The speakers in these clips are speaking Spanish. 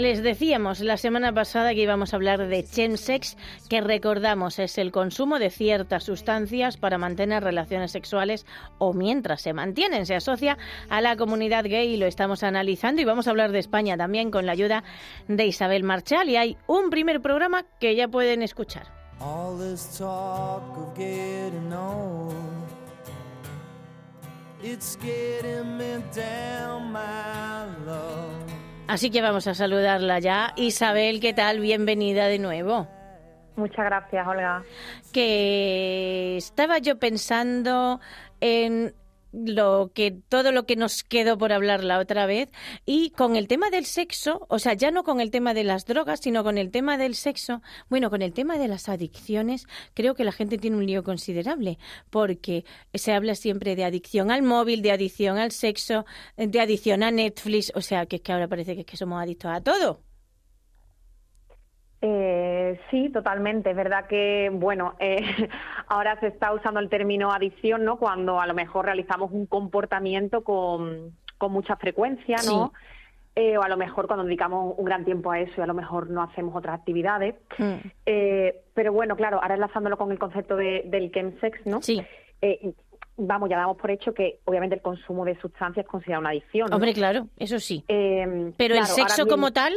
Les decíamos la semana pasada que íbamos a hablar de chemsex, que recordamos es el consumo de ciertas sustancias para mantener relaciones sexuales o mientras se mantienen. Se asocia a la comunidad gay y lo estamos analizando y vamos a hablar de España también con la ayuda de Isabel Marchal y hay un primer programa que ya pueden escuchar. Así que vamos a saludarla ya. Isabel, ¿qué tal? Bienvenida de nuevo. Muchas gracias, Olga. que estaba yo pensando en lo que todo lo que nos quedó por hablar la otra vez y con el tema del sexo, o sea, ya no con el tema de las drogas, sino con el tema del sexo, bueno, con el tema de las adicciones, creo que la gente tiene un lío considerable, porque se habla siempre de adicción al móvil, de adicción al sexo, de adicción a Netflix, o sea, que es que ahora parece que, es que somos adictos a todo. Eh, sí, totalmente. Es verdad que, bueno, eh, ahora se está usando el término adicción, ¿no? Cuando a lo mejor realizamos un comportamiento con, con mucha frecuencia, ¿no? Eh, o a lo mejor cuando dedicamos un gran tiempo a eso y a lo mejor no hacemos otras actividades. Mm. Eh, pero bueno, claro, ahora enlazándolo con el concepto de, del chemsex, ¿no? Sí. Eh, vamos, ya damos por hecho que obviamente el consumo de sustancias es considerado una adicción. ¿no? Hombre, claro, eso sí. Eh, Pero el sexo como tal,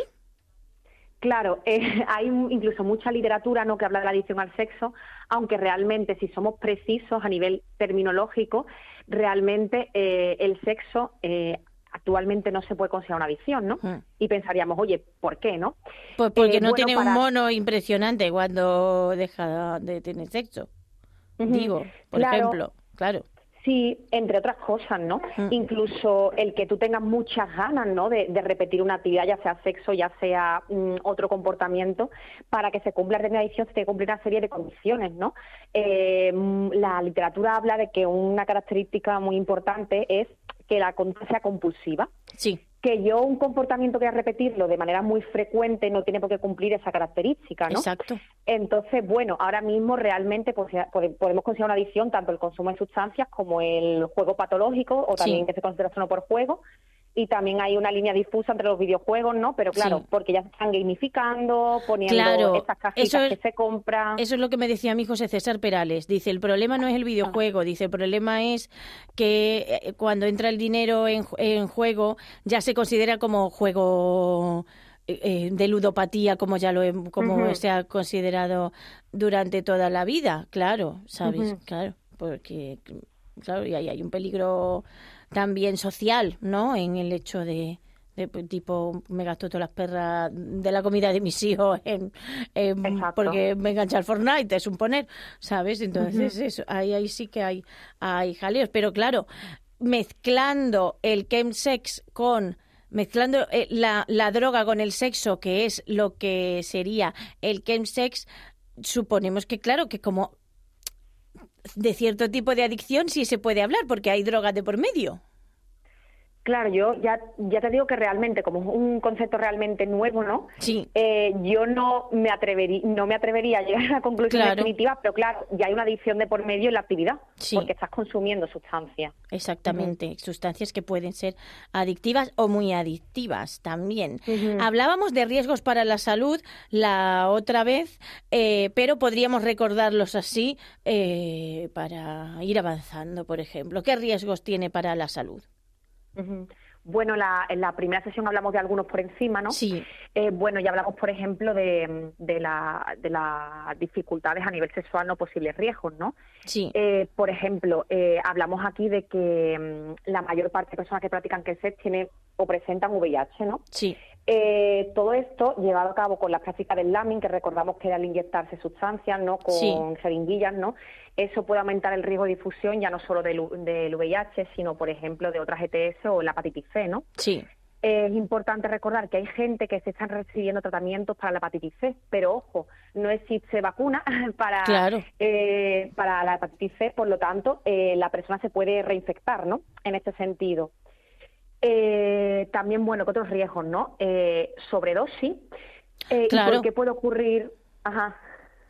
Claro, eh, hay incluso mucha literatura no que habla de la adicción al sexo, aunque realmente si somos precisos a nivel terminológico, realmente eh, el sexo eh, actualmente no se puede considerar una adicción, ¿no? Mm. Y pensaríamos, oye, ¿por qué, no? Pues porque no bueno, tiene un mono impresionante cuando deja de tener sexo. Digo, por Claro. ejemplo, claro. Sí, entre otras cosas, ¿no? Mm. Incluso el que tú tengas muchas ganas, ¿no? De, de repetir una actividad, ya sea sexo, ya sea mm, otro comportamiento, para que se cumpla la adicción se tiene que cumplir una serie de condiciones, ¿no? Eh, mm, la literatura habla de que una característica muy importante es que la conducta sea compulsiva Sí, que yo un comportamiento que a repetirlo de manera muy frecuente no tiene por qué cumplir esa característica, ¿no? exacto. Entonces, bueno, ahora mismo realmente pues, podemos considerar una adicción tanto el consumo de sustancias como el juego patológico o también Sí. que se considera solo por juego. Y también hay una línea difusa entre los videojuegos, ¿no? Pero claro, Sí. porque ya se están gamificando, poniendo Claro, estas cajitas es- que se compran. Eso es lo que me decía mi José César Perales. Dice, el problema no es el videojuego, dice, el problema es que eh, cuando entra el dinero en, en juego ya se considera como juego eh, eh, de ludopatía, como ya lo como se ha considerado durante toda la vida, claro, ¿sabes? Claro, porque, claro, y ahí hay un peligro también social, ¿no? En el hecho de, de, pues, tipo, me gasto todas las perras de la comida de mis hijos en, porque me engancha al Fortnite, es un poner, ¿sabes? Entonces, eso, ahí, ahí sí que hay, hay jaleos. Pero claro, mezclando el chemsex con mezclando eh, la, la droga con el sexo, que es lo que sería el chemsex, suponemos que, claro, que como de cierto tipo de adicción sí se puede hablar, porque hay drogas de por medio. Claro, yo ya, ya te digo que realmente, como es un concepto realmente nuevo, ¿no? Sí. Eh, yo no me, atrevería, no me atrevería a llegar a la conclusión Claro. definitiva, pero claro, ya hay una adicción de por medio en la actividad, Sí. porque estás consumiendo sustancias. Exactamente, sustancias que pueden ser adictivas o muy adictivas también. Hablábamos de riesgos para la salud la otra vez, eh, pero podríamos recordarlos así eh, para ir avanzando, por ejemplo. ¿Qué riesgos tiene para la salud? Bueno, la, en la primera sesión hablamos de algunos por encima, ¿no? Sí, Eh, bueno, ya hablamos, por ejemplo, de, de, la, de las dificultades a nivel sexual, no posibles riesgos, ¿no? sí, Eh, por ejemplo, eh, hablamos aquí de que mm, la mayor parte de personas que practican que sex tiene o presentan VIH, ¿no? sí, Eh, todo esto llevado a cabo con la práctica del lambing, que recordamos que era al inyectarse sustancias, ¿no? Con Sí. jeringuillas, ¿no? Eso puede aumentar el riesgo de difusión ya no solo del, del VIH, sino, por ejemplo, de otras ETS o la hepatitis C, ¿no? Sí, Es importante recordar que hay gente que se están recibiendo tratamientos para la hepatitis C, pero ojo, no existe vacuna para, Claro. eh, para la hepatitis C, por lo tanto, eh, la persona se puede reinfectar, ¿no? En este sentido. Eh, también, bueno, que otros riesgos, ¿no? Eh, sobredosis. Eh, ¿y Claro. ¿Por qué puede ocurrir? Ajá.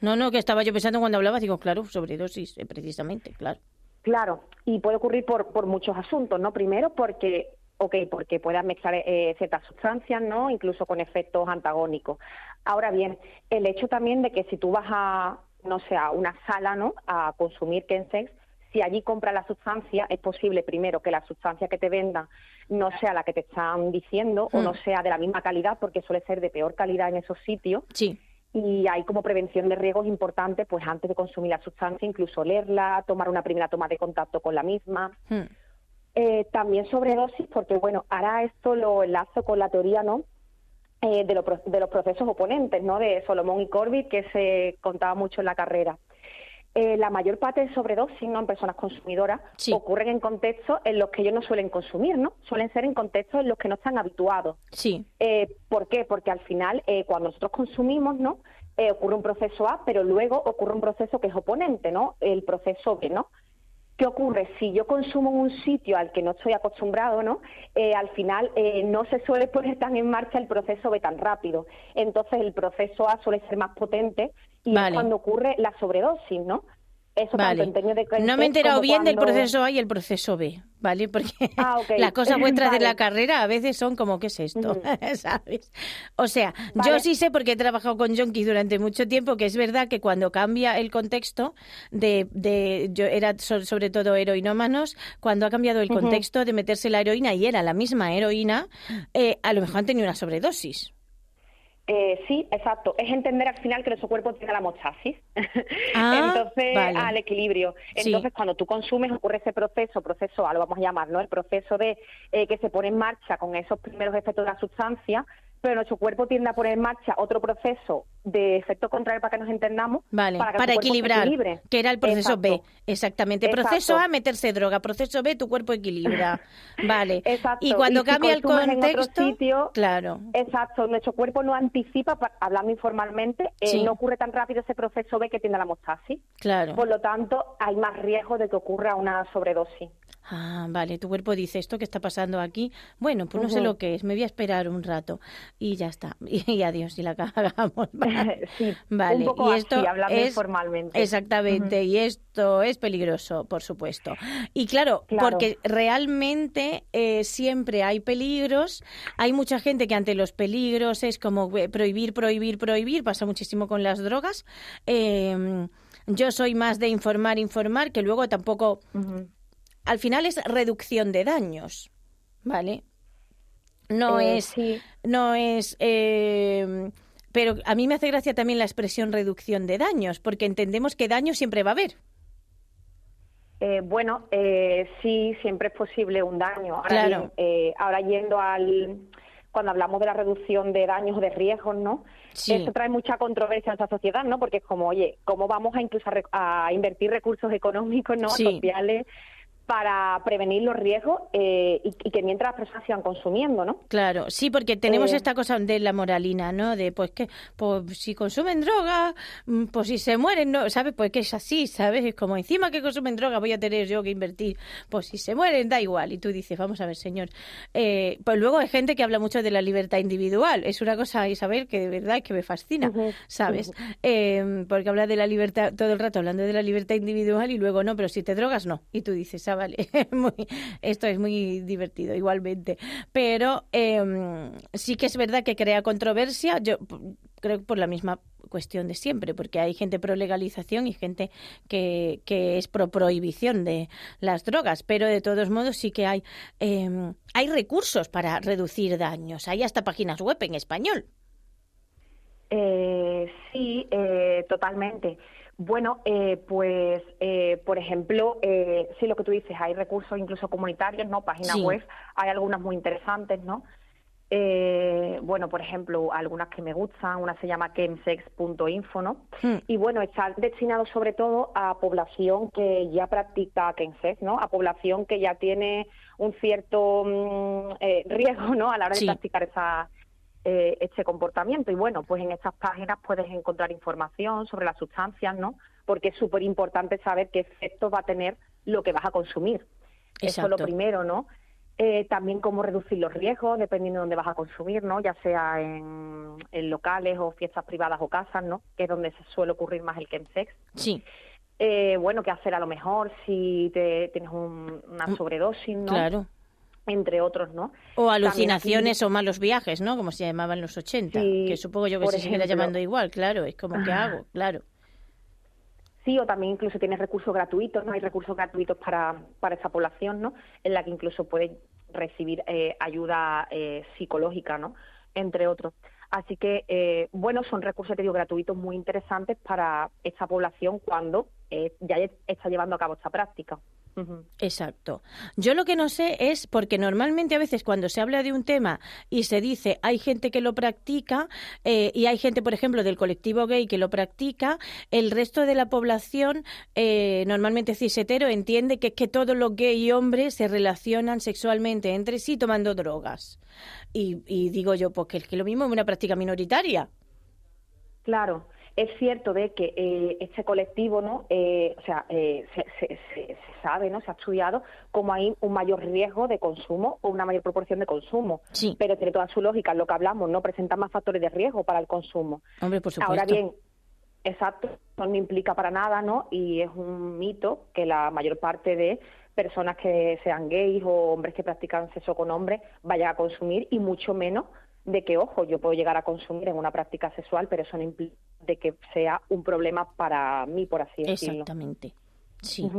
no, no, que estaba yo pensando cuando hablaba, digo, claro, sobredosis, eh, precisamente, claro. Claro, y puede ocurrir por, por muchos asuntos, ¿no? Primero porque, ok, porque puedas mezclar eh, ciertas sustancias, ¿no? Incluso con efectos antagónicos. Ahora bien, el hecho también de que si tú vas a, no sé, a una sala, ¿no? A consumir Kensex, si allí compras la sustancia, es posible primero que la sustancia que te vendan no sea la que te están diciendo o Hmm. no sea de la misma calidad, porque suele ser de peor calidad en esos sitios Sí, y hay como prevención de riesgos importantes, pues antes de consumir la sustancia, incluso olerla, tomar una primera toma de contacto con la misma. mm, Eh, también sobredosis, porque bueno, ahora esto lo enlazo con la teoría, ¿no? Eh, de, lo de los procesos oponentes, ¿no? De Solomón y Corbett, que se contaba mucho en la carrera. Eh, la mayor parte de sobredosis, ¿no? En personas consumidoras, Sí. ocurren en contextos en los que ellos no suelen consumir, ¿no? Suelen ser en contextos en los que no están habituados. sí, Eh, ¿Por qué? Porque al final, eh, cuando nosotros consumimos, ¿no? Eh, ocurre un proceso A, pero luego ocurre un proceso que es oponente, ¿no? El proceso B, ¿no? ¿Qué ocurre? Si yo consumo en un sitio al que no estoy acostumbrado, ¿no? Eh, al final eh, no se suele poner tan en marcha el proceso B tan rápido. Entonces el proceso A suele ser más potente y Vale. es cuando ocurre la sobredosis, ¿no? Eso tanto vale. en términos de No me he enterado bien del proceso A y el proceso B, ¿vale? Porque Ah, las cosas vuestras de la carrera a veces son como, ¿qué es esto? ¿Sabes? O sea, yo sí sé porque he trabajado con Jonky durante mucho tiempo que es verdad que cuando cambia el contexto de, de yo era so- sobre todo heroinómanos, cuando ha cambiado el contexto de meterse la heroína y era la misma heroína, eh, a lo mejor han tenido una sobredosis. Eh, sí, exacto. Es entender al final que nuestro cuerpo tiene la homeostasis. Ah, Entonces, vale. al equilibrio. Sí. Entonces, cuando tú consumes, ocurre ese proceso, proceso A, lo vamos a llamar, ¿no? El proceso de eh, que se pone en marcha con esos primeros efectos de la sustancia, pero nuestro cuerpo tiende a poner en marcha otro proceso de efecto contrario para que nos entendamos. Vale, para, que equilibrar, que era el proceso B, exactamente. Exacto. Proceso A, meterse droga, proceso B, tu cuerpo equilibra. Vale. Exacto. Y cuando si cambia el contexto, sitio, claro, Exacto, nuestro cuerpo no anticipa, pa- hablando informalmente, eh, no ocurre tan rápido ese proceso B que tiene la hemostasis. claro. Por lo tanto, hay más riesgo de que ocurra una sobredosis. Ah, vale, tu cuerpo dice esto que está pasando aquí. Bueno, pues no sé lo que es, me voy a esperar un rato y ya está. Y, y adiós, y la cagamos. Vale. Sí, Vale, un poco y esto hablando es informalmente. exactamente, y esto es peligroso, por supuesto. Y claro, Claro. porque realmente eh, siempre hay peligros. Hay mucha gente que ante los peligros es como eh, prohibir, prohibir, prohibir. Pasa muchísimo con las drogas. Eh, yo soy más de informar, informar, que luego tampoco. Al final es reducción de daños, ¿vale? No Eh, es sí. no es eh, pero a mí me hace gracia también la expresión reducción de daños porque entendemos que daño siempre va a haber Eh, bueno, eh, sí, siempre es posible un daño. Ahora, Claro. bien, eh, ahora yendo al... Cuando hablamos de la reducción de daños o de riesgos, ¿no? Sí. Eso trae mucha controversia en nuestra sociedad, ¿no? Porque es como, oye, ¿cómo vamos a incluso a, re- a invertir recursos económicos, ¿no? Sí. Sociales para prevenir los riesgos eh, y, y que mientras las personas sigan consumiendo, ¿no? Claro, sí, porque tenemos Eh, esta cosa de la moralina, ¿no? De pues que pues si consumen droga, mm, pues si se mueren, ¿no? ¿Sabes? Pues que es así, ¿sabes? Es como encima que consumen droga voy a tener yo que invertir. Pues si se mueren, da igual. Y tú dices, vamos a ver, señor. Eh, pues luego hay gente que habla mucho de la libertad individual. Es una cosa, Isabel, que de verdad es que me fascina, ¿sabes? Eh, porque habla de la libertad todo el rato, hablando de la libertad individual y luego no, pero si te drogas, no. Y tú dices, ah, esto es muy divertido, igualmente. Pero eh, sí que es verdad que crea controversia, yo creo que por la misma cuestión de siempre, porque hay gente pro legalización y gente que, es pro prohibición de las drogas, pero de todos modos sí que hay, eh, hay recursos para reducir daños, hay hasta páginas web en español. Eh, sí, eh, totalmente. Bueno, eh, pues, eh, por ejemplo, eh, sí, lo que tú dices, hay recursos incluso comunitarios, ¿no? Páginas Sí. web, hay algunas muy interesantes, ¿no? Eh, bueno, por ejemplo, algunas que me gustan, una se llama chemsex.info, ¿no? Hmm. Y bueno, está destinado sobre todo a población que ya practica chemsex, ¿no? A población que ya tiene un cierto mm, eh, riesgo, ¿no? A la hora Sí. de practicar esa, eh, este comportamiento. Y bueno, pues en estas páginas puedes encontrar información sobre las sustancias, ¿no? Porque es súper importante saber qué efectos va a tener lo que vas a consumir. Eso es lo primero, ¿no? Eh, también cómo reducir los riesgos, dependiendo de dónde vas a consumir, ¿no? Ya sea en, en locales o fiestas privadas o casas, ¿no? Que es donde se suele ocurrir más el chemsex. Sí, Eh, bueno, qué hacer a lo mejor si te, tienes un- una sobredosis, ¿no? Mm, claro. Entre otros, ¿no? O aquí- alucinaciones o malos viajes, ¿no? Como se llamaban en los 80, Sí, que supongo yo que se seguirá llamando igual, claro, es como, ¿qué hago? Claro. Sí, o también incluso tienes recursos gratuitos, ¿no? Hay recursos gratuitos para, para esa población, ¿no? En la que incluso puedes recibir eh, ayuda eh, psicológica, ¿no? Entre otros. Así que, eh, bueno, son recursos, te digo, gratuitos muy interesantes para esta población cuando eh, ya está llevando a cabo esta práctica. Exacto. Yo lo que no sé es porque normalmente a veces cuando se habla de un tema y se dice hay gente que lo practica eh, y hay gente, por ejemplo, del colectivo gay que lo practica, el resto de la población, eh, normalmente cisetero, entiende que es que todos los gay y hombres se relacionan sexualmente entre sí tomando drogas. Y, y digo yo, pues que es que lo mismo es una práctica minoritaria. Claro, es cierto de que eh, este colectivo, ¿no? Eh, o sea, eh, se, se- se- se sabe, ¿no? Se ha estudiado cómo hay un mayor riesgo de consumo o una mayor proporción de consumo. Sí. Pero tiene toda su lógica, lo que hablamos, ¿no? Presenta más factores de riesgo para el consumo. Hombre, por supuesto. Ahora bien, exacto, eso no implica para nada, ¿no? Y es un mito que la mayor parte de personas que sean gays o hombres que practican sexo con hombres vayan a consumir y mucho menos de que, ojo, yo puedo llegar a consumir en una práctica sexual, pero eso no implica de que sea un problema para mí, por así decirlo. Exactamente. Sí.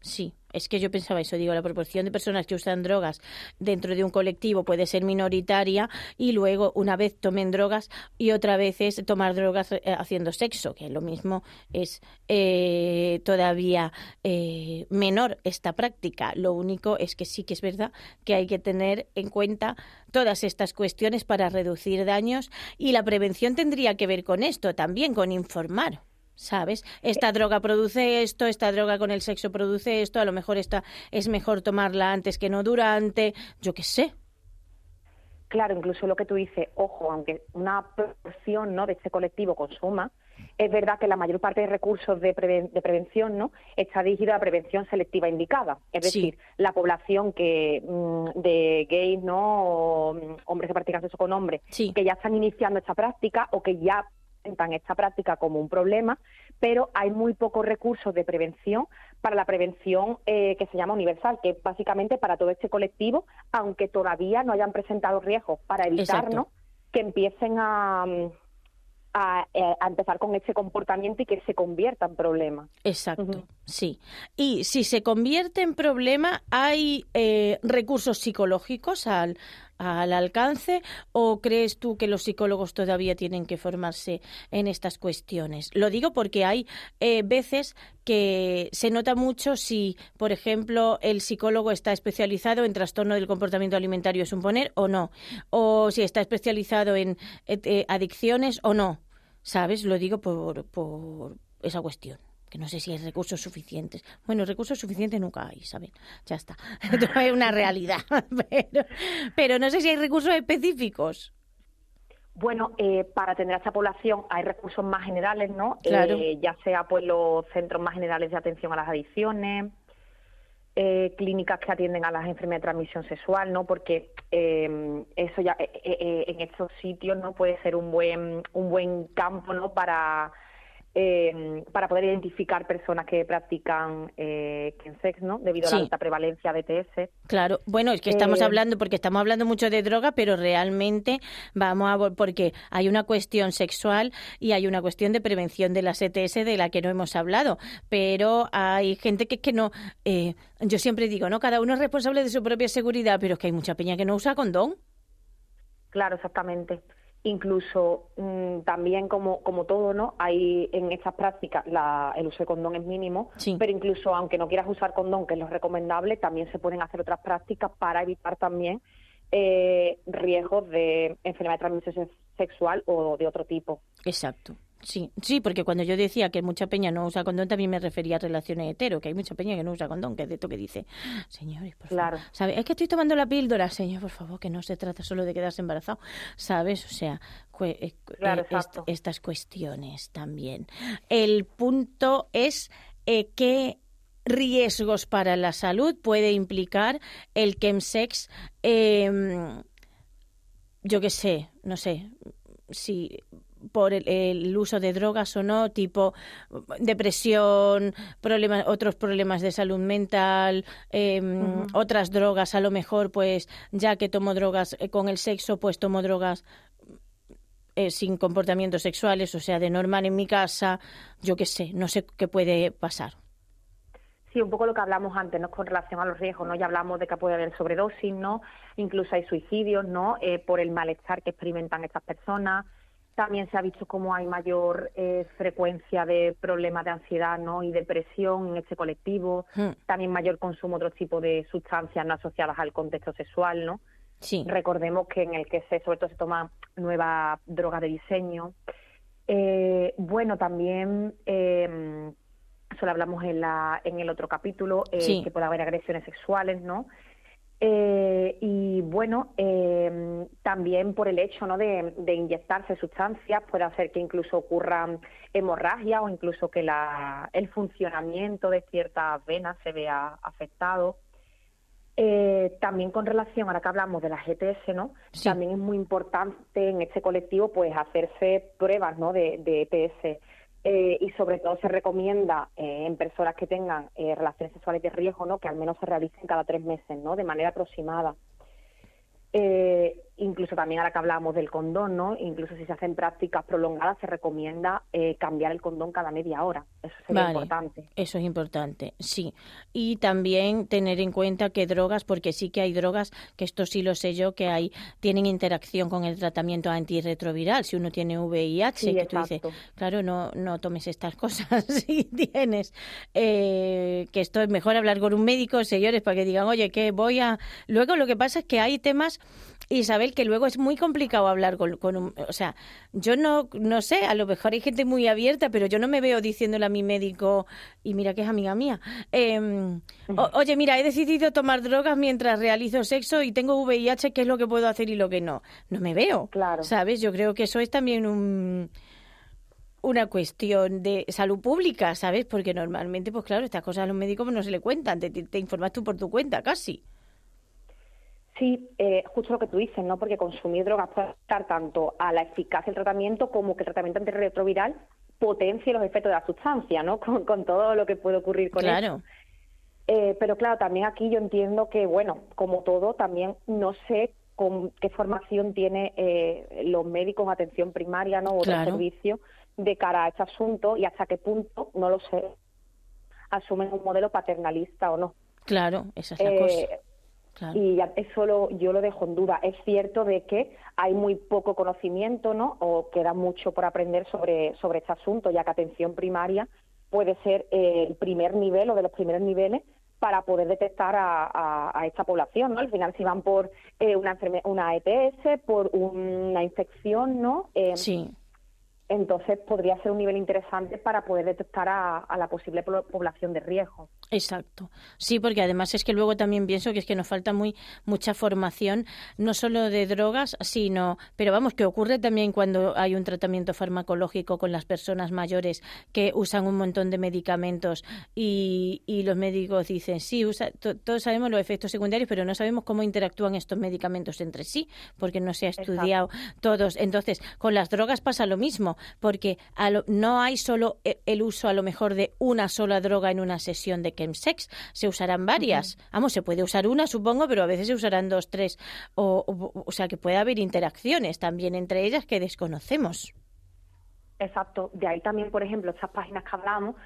Sí, es que yo pensaba eso, digo, la proporción de personas que usan drogas dentro de un colectivo puede ser minoritaria y luego una vez tomen drogas y otra vez es tomar drogas eh, haciendo sexo, que lo mismo es eh, todavía eh, menor esta práctica. Lo único es que sí que es verdad que hay que tener en cuenta todas estas cuestiones para reducir daños y la prevención tendría que ver con esto también, con informar. ¿Sabes? Esta droga produce esto, esta droga con el sexo produce esto, a lo mejor esta es mejor tomarla antes que no durante, yo qué sé. Claro, incluso lo que tú dices, ojo, aunque una proporción ¿no? de este colectivo consuma, es verdad que la mayor parte de recursos de, preven- de prevención no está dirigida a prevención selectiva indicada. Es Sí. decir, la población que mm, de gays, ¿no? O, mm, hombres que practican sexo con hombres, Sí. que ya están iniciando esta práctica o que ya presentan esta práctica como un problema, pero hay muy pocos recursos de prevención para la prevención eh, que se llama universal, que es básicamente para todo este colectivo, aunque todavía no hayan presentado riesgos, para evitar Exacto. ¿no? que empiecen a, a, eh, a empezar con ese comportamiento y que se convierta en problema. Exacto, sí. Y si se convierte en problema, ¿hay eh, recursos psicológicos al, al alcance o crees tú que los psicólogos todavía tienen que formarse en estas cuestiones? Lo digo porque hay eh, veces que se nota mucho si, por ejemplo, el psicólogo está especializado en trastorno del comportamiento alimentario, es un poner, o no, o si está especializado en eh, eh, adicciones o no. ¿Sabes? Lo digo por, por esa cuestión. Que no sé si hay recursos suficientes. Bueno, recursos suficientes nunca hay, ¿saben? Ya está. Esto es una realidad. Pero, pero no sé si hay recursos específicos. Bueno, eh, para atender a esta población hay recursos más generales, ¿no? Claro. Eh, ya sea pues los centros más generales de atención a las adicciones, eh, clínicas que atienden a las enfermedades de transmisión sexual, ¿no? Porque eh, eso ya eh, eh, en estos sitios no puede ser un buen un buen campo, ¿no? Para eh, para poder identificar personas que practican eh, chemsex, ¿no? Debido a la alta prevalencia de ETS. Claro, bueno, es que estamos Eh, hablando, porque estamos hablando mucho de droga, pero realmente vamos a, porque hay una cuestión sexual y hay una cuestión de prevención de las ETS de la que no hemos hablado, pero hay gente que es que no, eh, yo siempre digo, ¿no? Cada uno es responsable de su propia seguridad, pero es que hay mucha peña que no usa condón. Claro, exactamente. Incluso mm, también como, como todo, ¿no? Hay en estas prácticas la, el uso de condón es mínimo, Sí. pero incluso aunque no quieras usar condón, que es lo recomendable, también se pueden hacer otras prácticas para evitar también eh, riesgos de enfermedad de transmisión sexual o de otro tipo. Exacto. Sí, sí, porque cuando yo decía que mucha peña no usa condón, también me refería a relaciones hetero, que hay mucha peña que no usa condón, que es de esto que dice, señores, por Claro. favor. Es que estoy tomando la píldora, señor, por favor, que no se trata solo de quedarse embarazado, ¿sabes? O sea, eh, Claro, eh, est- estas cuestiones también. El punto es eh, qué riesgos para la salud puede implicar el chemsex, eh, yo qué sé, no sé, si por el, el uso de drogas o no, tipo depresión, problemas, otros problemas de salud mental, eh, otras drogas, a lo mejor, pues ya que tomo drogas eh, con el sexo, pues tomo drogas eh, sin comportamientos sexuales, o sea, de normal en mi casa, yo qué sé, no sé qué puede pasar. Sí, un poco lo que hablamos antes, ¿no? Con relación a los riesgos, ¿no? Ya hablamos de que puede haber sobredosis, ¿no? Incluso hay suicidios, ¿no? Eh, por el malestar que experimentan estas personas. También se ha visto cómo hay mayor eh, frecuencia de problemas de ansiedad, ¿no? Y depresión en este colectivo. Hmm. También mayor consumo de otro tipo de sustancias no asociadas al contexto sexual, ¿no? Sí, Recordemos que en el que se, sobre todo se toman nuevas drogas de diseño. Eh, bueno, también, eh, eso lo hablamos en, la, en el otro capítulo, eh, Sí. que puede haber agresiones sexuales, ¿no? Eh, y bueno, eh, también por el hecho ¿no? de, de inyectarse sustancias puede hacer que incluso ocurran hemorragias o incluso que la, el funcionamiento de ciertas venas se vea afectado. Eh, también con relación, ahora que hablamos de las ETS, ¿no? Sí. También es muy importante en este colectivo pues hacerse pruebas ¿no? de, de ETS. Eh, y sobre todo se recomienda eh, en personas que tengan eh, relaciones sexuales de riesgo, ¿no? Que al menos se realicen cada tres meses, ¿no? De manera aproximada. Incluso también ahora que hablamos del condón, ¿no? Incluso si se hacen prácticas prolongadas se recomienda eh, cambiar el condón cada media hora. Eso sería Vale. importante. Eso es importante, sí. Y también tener en cuenta que drogas, porque sí que hay drogas, que esto sí lo sé yo, que hay tienen interacción con el tratamiento antirretroviral. Si uno tiene VIH, Sí, que tú dices, claro, no, no tomes estas cosas si tienes. Eh, que esto es mejor hablar con un médico, señores, para que digan, oye, que voy a... Luego lo que pasa es que hay temas, Isabel, que luego es muy complicado hablar con, con un... O sea, yo no, no sé, a lo mejor hay gente muy abierta, pero yo no me veo diciéndole a mi médico, y mira que es amiga mía, "O- oye, mira, he decidido tomar drogas mientras realizo sexo y tengo VIH, ¿qué es lo que puedo hacer y lo que no? No me veo, Claro. ¿sabes? Yo creo que eso es también un una cuestión de salud pública, ¿sabes? Porque normalmente, pues claro, estas cosas a los médicos pues, no se le cuentan, te, te- te informas tú por tu cuenta, casi. Sí, eh, justo lo que tú dices, ¿no? Porque consumir drogas puede afectar tanto a la eficacia del tratamiento como que el tratamiento antirretroviral potencie los efectos de la sustancia, ¿no? Con, con todo lo que puede ocurrir con Claro. eso. Eh, pero claro, también aquí yo entiendo que, bueno, como todo, también no sé con qué formación tiene eh, los médicos en atención primaria, ¿no? O otros Claro. servicios de cara a este asunto y hasta qué punto, no lo sé, asumen un modelo paternalista o no. Claro, esa es la Eh, cosa. Claro. y ya eso lo, yo lo dejo en duda. Es cierto de que hay muy poco conocimiento, ¿no? O queda mucho por aprender sobre, sobre este asunto, ya que atención primaria puede ser eh, el primer nivel o de los primeros niveles para poder detectar a, a- a esta población, ¿no? Al final, si van por eh, una, enferme- una ETS, por una infección, ¿no? Eh, Sí, Entonces podría ser un nivel interesante para poder detectar a, a la posible po- población de riesgo. Exacto. Sí, porque además es que luego también pienso que es que nos falta muy mucha formación, no solo de drogas, sino, pero vamos, que ocurre también cuando hay un tratamiento farmacológico con las personas mayores que usan un montón de medicamentos y, y los médicos dicen, sí, usa, to- todos sabemos los efectos secundarios, pero no sabemos cómo interactúan estos medicamentos entre sí, porque no se ha Exacto. estudiado todos. Entonces, con las drogas pasa lo mismo, porque a lo- no hay solo e- el uso a lo mejor de una sola droga en una sesión de chemsex, se usarán varias. Vamos, se puede usar una, supongo, pero a veces se usarán dos, tres. O, o, o sea, que puede haber interacciones también entre ellas que desconocemos. Exacto. De ahí también, por ejemplo, estas páginas que hablamos,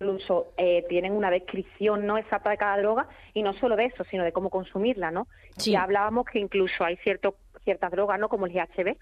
incluso eh, tienen una descripción no exacta de cada droga y no solo de eso, sino de cómo consumirla, ¿no? Sí. Ya hablábamos que incluso hay cierto, ciertas drogas, ¿no? Como el GHB,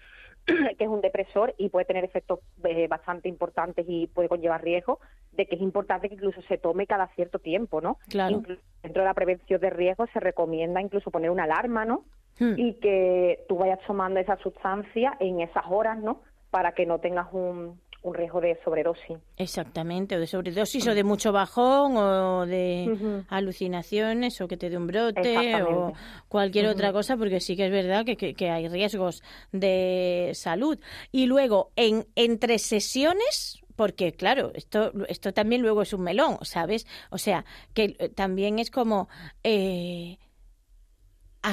que es un depresor y puede tener efectos eh, bastante importantes y puede conllevar riesgo, de que es importante que incluso se tome cada cierto tiempo, ¿no? Claro. Incluso dentro de la prevención de riesgos se recomienda incluso poner una alarma, ¿no? Hmm. y que tú vayas tomando esa sustancia en esas horas, ¿no? Para que no tengas un, un riesgo de sobredosis. Exactamente, o de sobredosis o de mucho bajón o de alucinaciones o que te dé un brote o cualquier otra cosa, porque sí que es verdad que, que- que hay riesgos de salud. Y luego, en entre sesiones, porque claro, esto, esto también luego es un melón, ¿sabes? O sea, que eh, también es como... eh,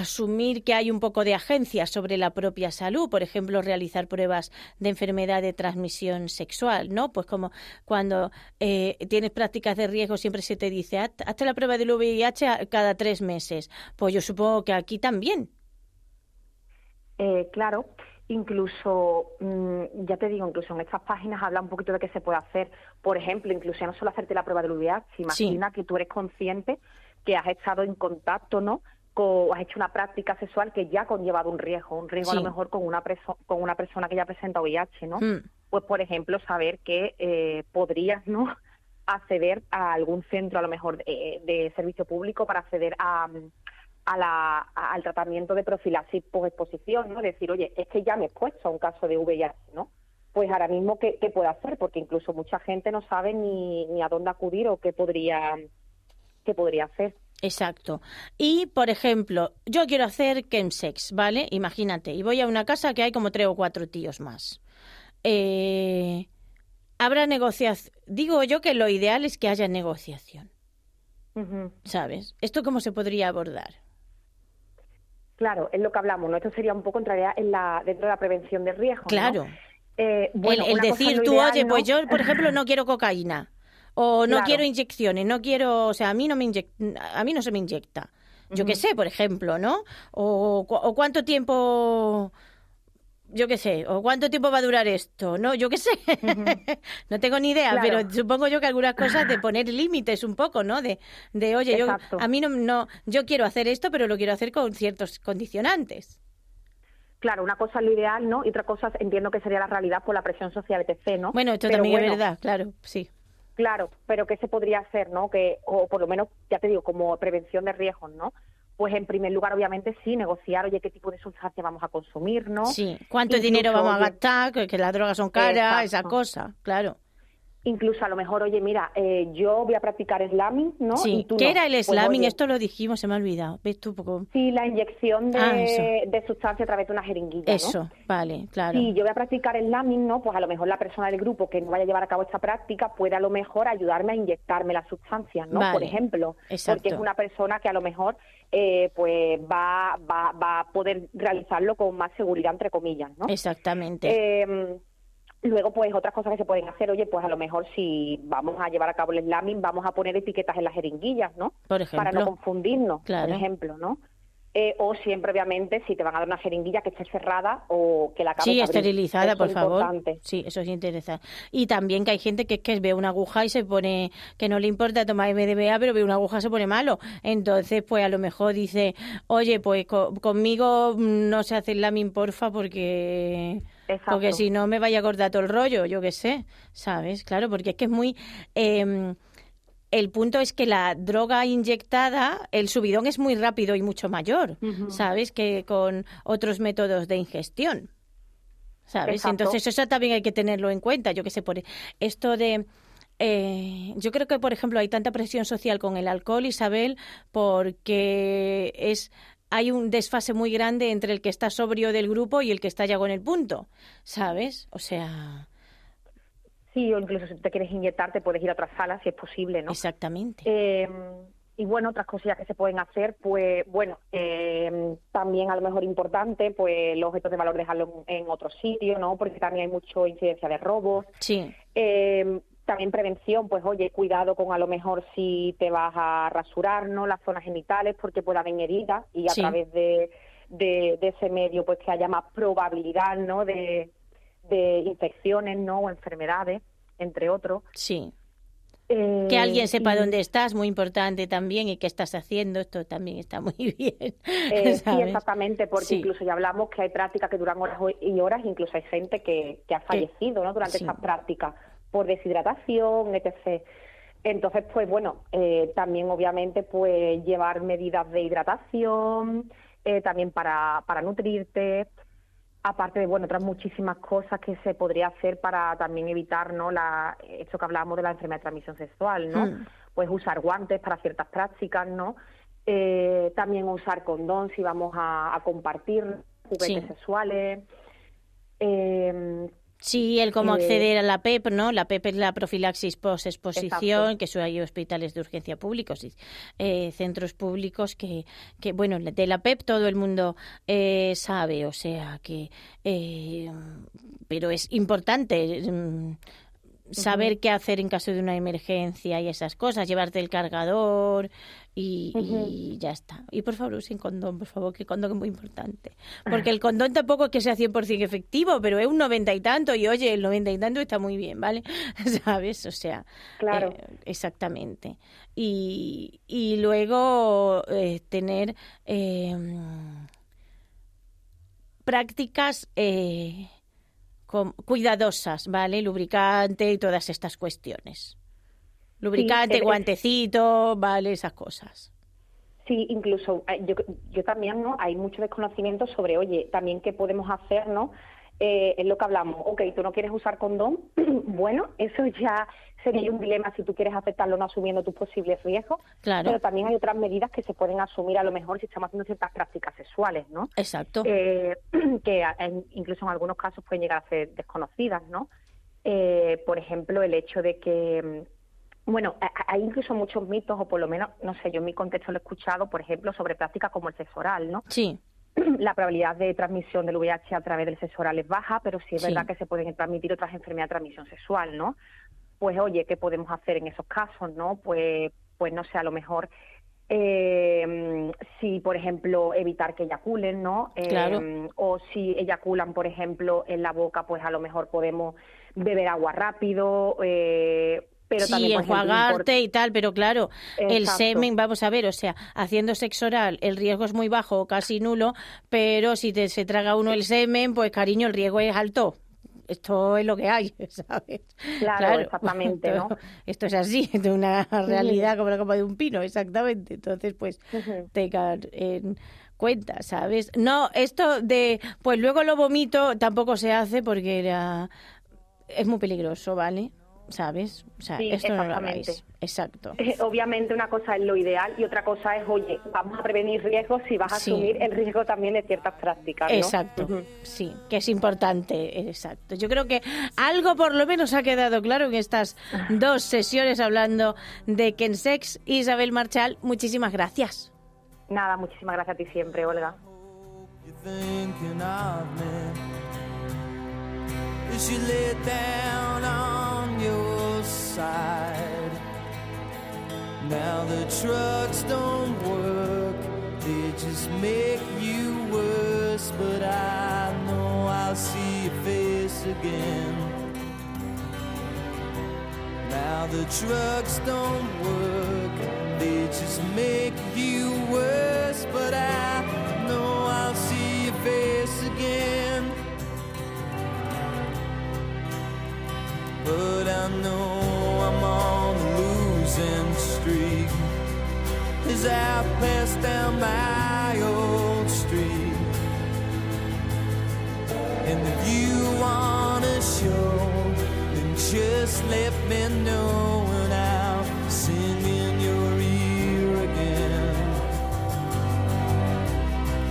asumir que hay un poco de agencia sobre la propia salud, por ejemplo, realizar pruebas de enfermedad de transmisión sexual, ¿no? Pues como cuando eh, tienes prácticas de riesgo siempre se te dice, "Haz- hazte la prueba del VIH cada tres meses. Pues yo supongo que aquí también. Eh, claro, incluso, mm, ya te digo, incluso en estas páginas habla un poquito de qué se puede hacer. Por ejemplo, incluso ya no solo hacerte la prueba del VIH, imagina que tú eres consciente que has estado en contacto, ¿no? Co- has hecho una práctica sexual que ya ha conllevado un riesgo, un riesgo a lo mejor con una, preso- con una persona que ya presenta VIH, ¿no? Mm. Pues, por ejemplo, saber que eh, podrías, ¿no? acceder a algún centro, a lo mejor, de, de servicio público para acceder a, a la, a- al tratamiento de profilaxis exposición, ¿no? Decir, oye, es que ya me he expuesto a un caso de VIH, ¿no? Pues ahora mismo, ¿qué, qué puedo hacer? Porque incluso mucha gente no sabe ni, ni a dónde acudir o qué podría, qué podría hacer. Exacto. Y, por ejemplo, yo quiero hacer chemsex, ¿vale? Imagínate, y voy a una casa que hay como tres o cuatro tíos más. Eh, habrá negociación. Digo yo que lo ideal es que haya negociación. ¿sabes? ¿Esto cómo se podría abordar? Claro, es lo que hablamos, ¿no? Esto sería un poco entraría en la, dentro de la prevención de riesgo, ¿no? Claro. Eh, bueno, el decir tú, ideal, oye, ¿no? pues yo, por ejemplo, no quiero cocaína. O no Claro. quiero inyecciones, no quiero, o sea, a mí no me inyec- a mí no se me inyecta. Yo qué Ujú. sé, por ejemplo, ¿no? O, o cuánto tiempo, yo qué sé, o cuánto tiempo va a durar esto, ¿no? Yo qué sé. no tengo ni idea, Claro. pero supongo yo que algunas cosas de poner límites un poco, ¿no? De, de oye, yo, a mí no, no, yo quiero hacer esto, pero lo quiero hacer con ciertos condicionantes. Claro, una cosa es lo ideal, ¿no? Y otra cosa entiendo que sería la realidad por la presión social, etc., ¿no? Bueno, esto Pero también es verdad, claro, sí. Claro, pero ¿qué se podría hacer, no? Que, o por lo menos, ya te digo, como prevención de riesgos, ¿no? Pues en primer lugar, obviamente, sí, negociar, oye, qué tipo de sustancia vamos a consumir, ¿no? Sí, ¿cuánto Incluso, dinero vamos a gastar? Que, que las drogas son caras, esa cosa, claro. Incluso a lo mejor, oye, mira, eh, yo voy a practicar slamming, ¿no? sí, Y tú ¿qué no. era el Pues, slamming? Esto lo dijimos, se me ha olvidado. ¿Ves tú? Poco... Sí, la inyección de, Ah, de sustancia a través de una jeringuilla, ¿no? Eso, vale, claro. Si yo voy a practicar slamming, ¿no? Pues a lo mejor la persona del grupo que no vaya a llevar a cabo esta práctica puede a lo mejor ayudarme a inyectarme las sustancias, ¿no? Vale, Por ejemplo, exacto. porque es una persona que a lo mejor eh, pues va, va, va a poder realizarlo con más seguridad, entre comillas, ¿no? Exactamente. Eh, luego, pues otras cosas que se pueden hacer, oye, pues a lo mejor si vamos a llevar a cabo el slamming, vamos a poner etiquetas en las jeringuillas, ¿no? Por Para no ejemplo. confundirnos, Claro. por ejemplo, ¿no? Eh, o siempre, obviamente, si te van a dar una jeringuilla que esté cerrada o que la acabes Sí, abrir. esterilizada, Eso por es favor. importante. Sí, eso es interesante. Y también que hay gente que es que ve una aguja y se pone, que no le importa tomar MDMA, pero ve una aguja y se pone malo. Entonces, pues a lo mejor dice, oye, pues co- conmigo no se hace el lamin, porfa, porque... Exacto. Porque si no me vaya a cortar todo el rollo, yo qué sé, ¿sabes? Claro, porque es que es muy... eh, el punto es que la droga inyectada, el subidón es muy rápido y mucho mayor, ¿sabes? Que con otros métodos de ingestión. ¿Sabes? Exacto. Entonces eso también hay que tenerlo en cuenta. Yo qué sé, por esto de... eh, yo creo que, por ejemplo, hay tanta presión social con el alcohol, Isabel, porque es hay un desfase muy grande entre el que está sobrio del grupo y el que está ya con el punto, ¿sabes? O sea, Sí, o incluso si te quieres inyectar, te puedes ir a otra sala si es posible, ¿no? exactamente. Eh, y bueno, otras cosillas que se pueden hacer, pues bueno, eh, también a lo mejor importante, pues los objetos de valor dejarlos en, otro sitio, ¿no? Porque también hay mucha incidencia de robos. Sí, Eh, también prevención, pues oye, cuidado con a lo mejor si te vas a rasurar, ¿no? Las zonas genitales, porque puede haber heridas y a Sí. través de, de, de ese medio, pues que haya más probabilidad, ¿no? De, de infecciones, ¿no? O enfermedades, entre otros. sí. Eh, Que alguien sepa y- dónde estás, muy importante también, y qué estás haciendo, esto también está muy bien. Eh, sí, exactamente, porque Sí. incluso ya hablamos que hay prácticas que duran horas y horas, incluso hay gente que, que ha fallecido ¿no? durante sí. estas prácticas por deshidratación, etc. Entonces, pues bueno, eh, también obviamente pues llevar medidas de hidratación, eh, también para, para nutrirte, aparte de bueno otras muchísimas cosas que se podría hacer para también evitar no la esto que hablábamos de la enfermedad de transmisión sexual no Mm. pues usar guantes para ciertas prácticas no Eh, también usar condón si vamos a, a compartir juguetes Sí. sexuales Eh, Sí, el cómo Eh, acceder a la PEP, ¿no? La PEP es la profilaxis post-exposición, Exacto. que son hay hospitales de urgencia públicos y eh, centros públicos que, que, bueno, de la PEP todo el mundo eh, sabe, o sea que, eh, pero es importante mm, saber qué hacer en caso de una emergencia y esas cosas, llevarte el cargador y, y ya está. Y por favor, usen condón, por favor, que condón es muy importante. Porque el condón tampoco es que sea 100% efectivo, pero es un noventa y tanto y oye, el noventa y tanto está muy bien, ¿vale? ¿Sabes? O sea, Claro. eh, exactamente. Y, y luego eh, tener eh, prácticas eh, cuidadosas, ¿vale? Lubricante y todas estas cuestiones. Lubricante, es- es- guantecito, ¿vale? Esas cosas. Sí, incluso eh, yo, yo también, ¿no? Hay mucho desconocimiento sobre, oye, también qué podemos hacer, ¿no? Eh, es lo que hablamos, ok, tú no quieres usar condón, bueno, eso ya sería un dilema si tú quieres aceptarlo no asumiendo tus posibles riesgos, Claro. pero también hay otras medidas que se pueden asumir a lo mejor si estamos haciendo ciertas prácticas sexuales, ¿no? Exacto. eh, que incluso en algunos casos pueden llegar a ser desconocidas, ¿no? Eh, por ejemplo, el hecho de que, mm, bueno, hay incluso muchos mitos, o por lo menos, no sé, yo en mi contexto lo he escuchado, por ejemplo, sobre prácticas como el sexo oral, ¿no? Sí, La probabilidad de transmisión del VIH a través del sexo oral es baja, pero sí es Sí. verdad que se pueden transmitir otras enfermedades de transmisión sexual, ¿no? Pues, oye, ¿qué podemos hacer en esos casos, no? Pues, pues no sé, a lo mejor eh, si, por ejemplo, evitar que eyaculen, ¿no? Eh, Claro. O si eyaculan, por ejemplo, en la boca, pues a lo mejor podemos beber agua rápido, eh, pero sí, también, ejemplo, enjuagarte y tal, pero claro, el semen, vamos a ver, o sea, haciendo sexo oral, el riesgo es muy bajo casi nulo, pero si te, se traga uno el semen, pues cariño, el riesgo es alto. Esto es lo que hay, ¿sabes? Claro, exactamente, ¿no? Esto, esto es así, de una realidad como la copa de un pino, exactamente. Entonces, pues, tengan en cuenta, ¿sabes? No, esto de, pues luego lo vomito, tampoco se hace porque la- es muy peligroso, ¿vale? ¿Sabes? O sea, Sí, esto no lo hagáis. Exacto. Eh, Obviamente una cosa es lo ideal y otra cosa es, oye, vamos a prevenir riesgos si vas a Sí. asumir el riesgo también de ciertas prácticas, ¿no? Exacto, sí, que es importante, exacto. Yo creo que algo por lo menos ha quedado claro en estas dos sesiones hablando de Kensex. Isabel Marchal, muchísimas gracias. Nada, muchísimas gracias a ti siempre, Olga. Is you lay down on your side? Now the trucks don't work, they just make you worse. But I know I'll see your face again. Now the trucks don't work, they just make you pass down my old street. And if you wanna show, then just let me know and I'll sing in your ear again.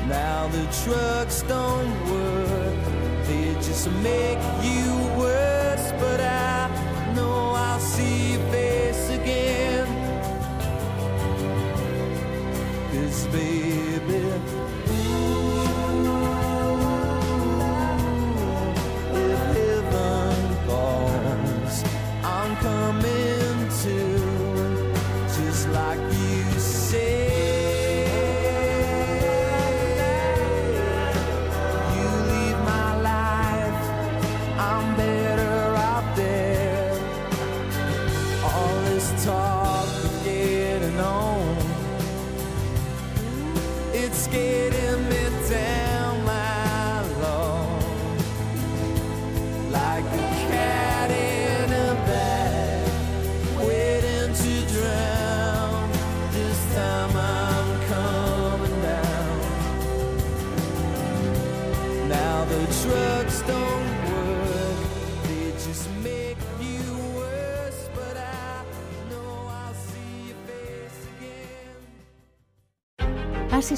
Now the trucks don't work, they just make you